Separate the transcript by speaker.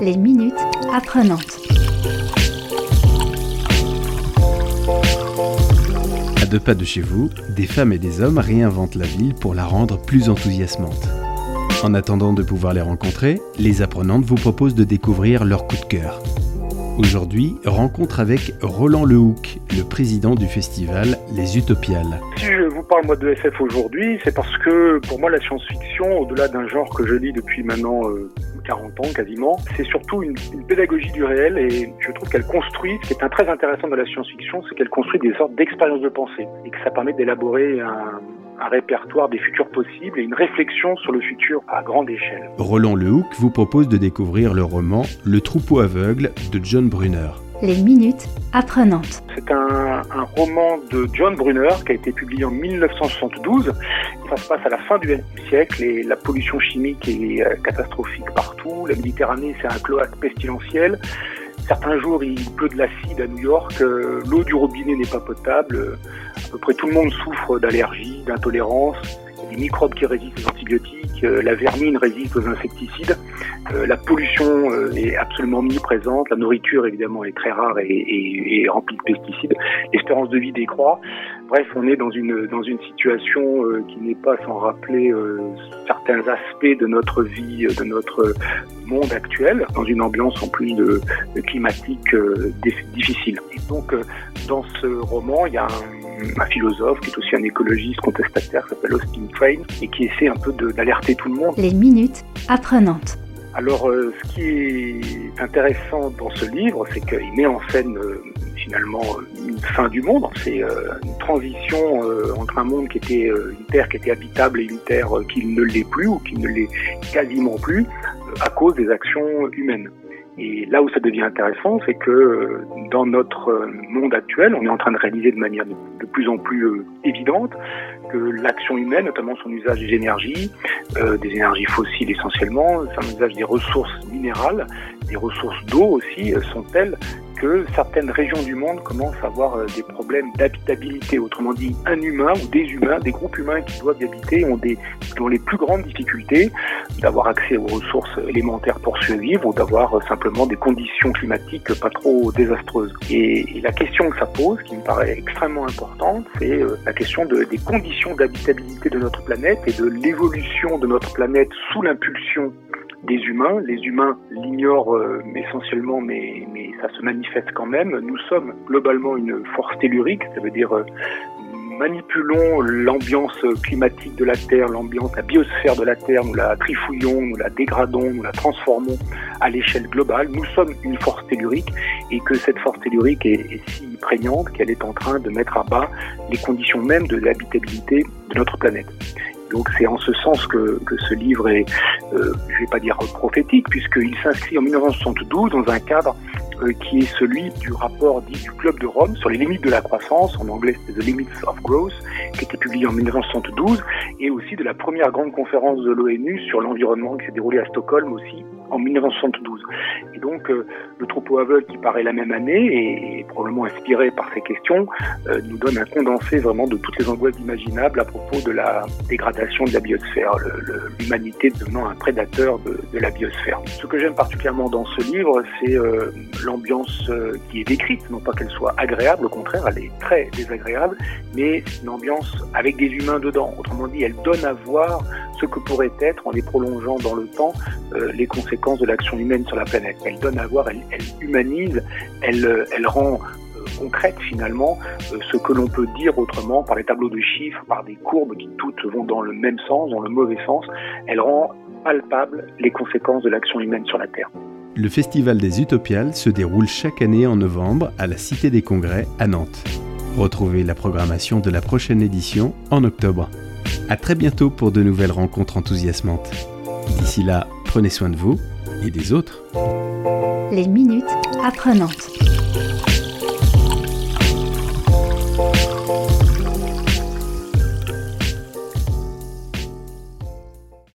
Speaker 1: Les minutes apprenantes.
Speaker 2: À deux pas de chez vous, des femmes et des hommes réinventent la ville pour la rendre plus enthousiasmante. En attendant de pouvoir les rencontrer, les apprenantes vous proposent de découvrir leur coup de cœur. Aujourd'hui, rencontre avec Roland Lehoucq, le président du festival Les Utopiales.
Speaker 3: Si je vous parle moi de SF aujourd'hui, c'est parce que pour moi la science-fiction, au-delà d'un genre que je lis depuis maintenant 40 euh, ans quasiment, c'est surtout une, pédagogie du réel et je trouve qu'elle construit, ce qui est très intéressant de la science-fiction, c'est qu'elle construit des sortes d'expériences de pensée et que ça permet d'élaborer un, un répertoire des futurs possibles et une réflexion sur le futur à grande échelle.
Speaker 2: Roland Lehoucq vous propose de découvrir le roman Le troupeau aveugle de John Brunner.
Speaker 1: Les minutes apprenantes.
Speaker 3: C'est un, un, roman de John Brunner qui a été publié en 1972. Ça se passe à la fin du siècle et la pollution chimique est euh, catastrophique partout. La Méditerranée, c'est un cloaque pestilentiel. Certains jours, il pleut de l'acide à New York, euh, l'eau du robinet n'est pas potable, à peu près tout le monde souffre d'allergies, d'intolérance, des microbes qui résistent aux antibiotiques, euh, la vermine résiste aux insecticides, euh, la pollution est absolument omniprésente, la nourriture évidemment est très rare et remplie de pesticides, l'espérance de vie décroît. Bref, on est dans une dans une situation qui n'est pas sans rappeler certains aspects de notre vie, de notre monde actuel, dans une ambiance en plus de, de climatique euh, difficile. Et donc, euh, dans ce roman, il y a un, un, philosophe qui est aussi un écologiste contestataire, qui s'appelle Austin Train, et qui essaie un peu d'alerter tout le monde.
Speaker 1: Les minutes apprenantes.
Speaker 3: Alors, euh, ce qui est intéressant dans ce livre, c'est qu'il met en scène euh, finalement une fin du monde. C'est euh, une transition euh, entre un monde qui était euh, une terre qui était habitable et une terre qui ne l'est plus ou qui ne l'est quasiment plus à cause des actions humaines. Et là où ça devient intéressant, c'est que dans notre monde actuel, on est en train de réaliser de manière de plus en plus évidente que l'action humaine, notamment son usage des énergies, euh, des énergies fossiles essentiellement, son usage des ressources minérales, des ressources d'eau aussi, euh, sont telles que certaines régions du monde commencent à avoir euh, des problèmes d'habitabilité. Autrement dit, un humain ou des humains, des groupes humains qui doivent y habiter ont, des, ont les plus grandes difficultés d'avoir accès aux ressources élémentaires pour survivre ou d'avoir euh, simplement des conditions climatiques pas trop désastreuses. Et, la question que ça pose, qui me paraît extrêmement importante, c'est euh, la question de, des conditions d'habitabilité de notre planète et de l'évolution de notre planète sous l'impulsion des humains. Les humains l'ignorent euh, essentiellement, mais, ça se manifeste quand même. Nous sommes globalement une force tellurique, ça veut dire euh, manipulons l'ambiance climatique de la Terre, l'ambiance, la biosphère de la Terre, nous la trifouillons, nous la dégradons, nous la transformons à l'échelle globale. Nous sommes une force tellurique et que cette force tellurique est, est si prégnante qu'elle est en train de mettre à bas les conditions même de l'habitabilité de notre planète. Donc c'est en ce sens que, ce livre est, euh, je ne vais pas dire prophétique, puisqu'il s'inscrit en 1972 dans un cadre euh, qui est celui du rapport dit du Club de Rome sur les limites de la croissance, en anglais c'est The Limits of Growth, qui était publié en 1972, et aussi de la première grande conférence de l'ONU sur l'environnement qui s'est déroulée à Stockholm aussi en 1972. Et donc euh, le troupeau aveugle qui paraît la même année et, probablement inspiré par ces questions euh, nous donne un condensé vraiment de toutes les angoisses imaginables à propos de la dégradation de la biosphère, l'humanité devenant un prédateur de, la biosphère. Ce que j'aime particulièrement dans ce livre, c'est euh, l'ambiance qui est décrite, non pas qu'elle soit agréable, au contraire, elle est très désagréable, mais une ambiance avec des humains dedans. Autrement dit, elle donne à voir ce que pourrait être, en les prolongeant dans le temps, les conséquences de l'action humaine sur la planète. Elle donne à voir, elle, humanise, elle, euh, rend euh, concrète finalement ce que l'on peut dire autrement par les tableaux de chiffres, par des courbes qui toutes vont dans le même sens, dans le mauvais sens. Elle rend palpable les conséquences de l'action humaine sur la Terre.
Speaker 2: Le Festival des Utopiales se déroule chaque année en novembre à la Cité des Congrès à Nantes. Retrouvez la programmation de la prochaine édition en octobre. À très bientôt pour de nouvelles rencontres enthousiasmantes. D'ici là, prenez soin de vous et des autres.
Speaker 1: Les minutes apprenantes.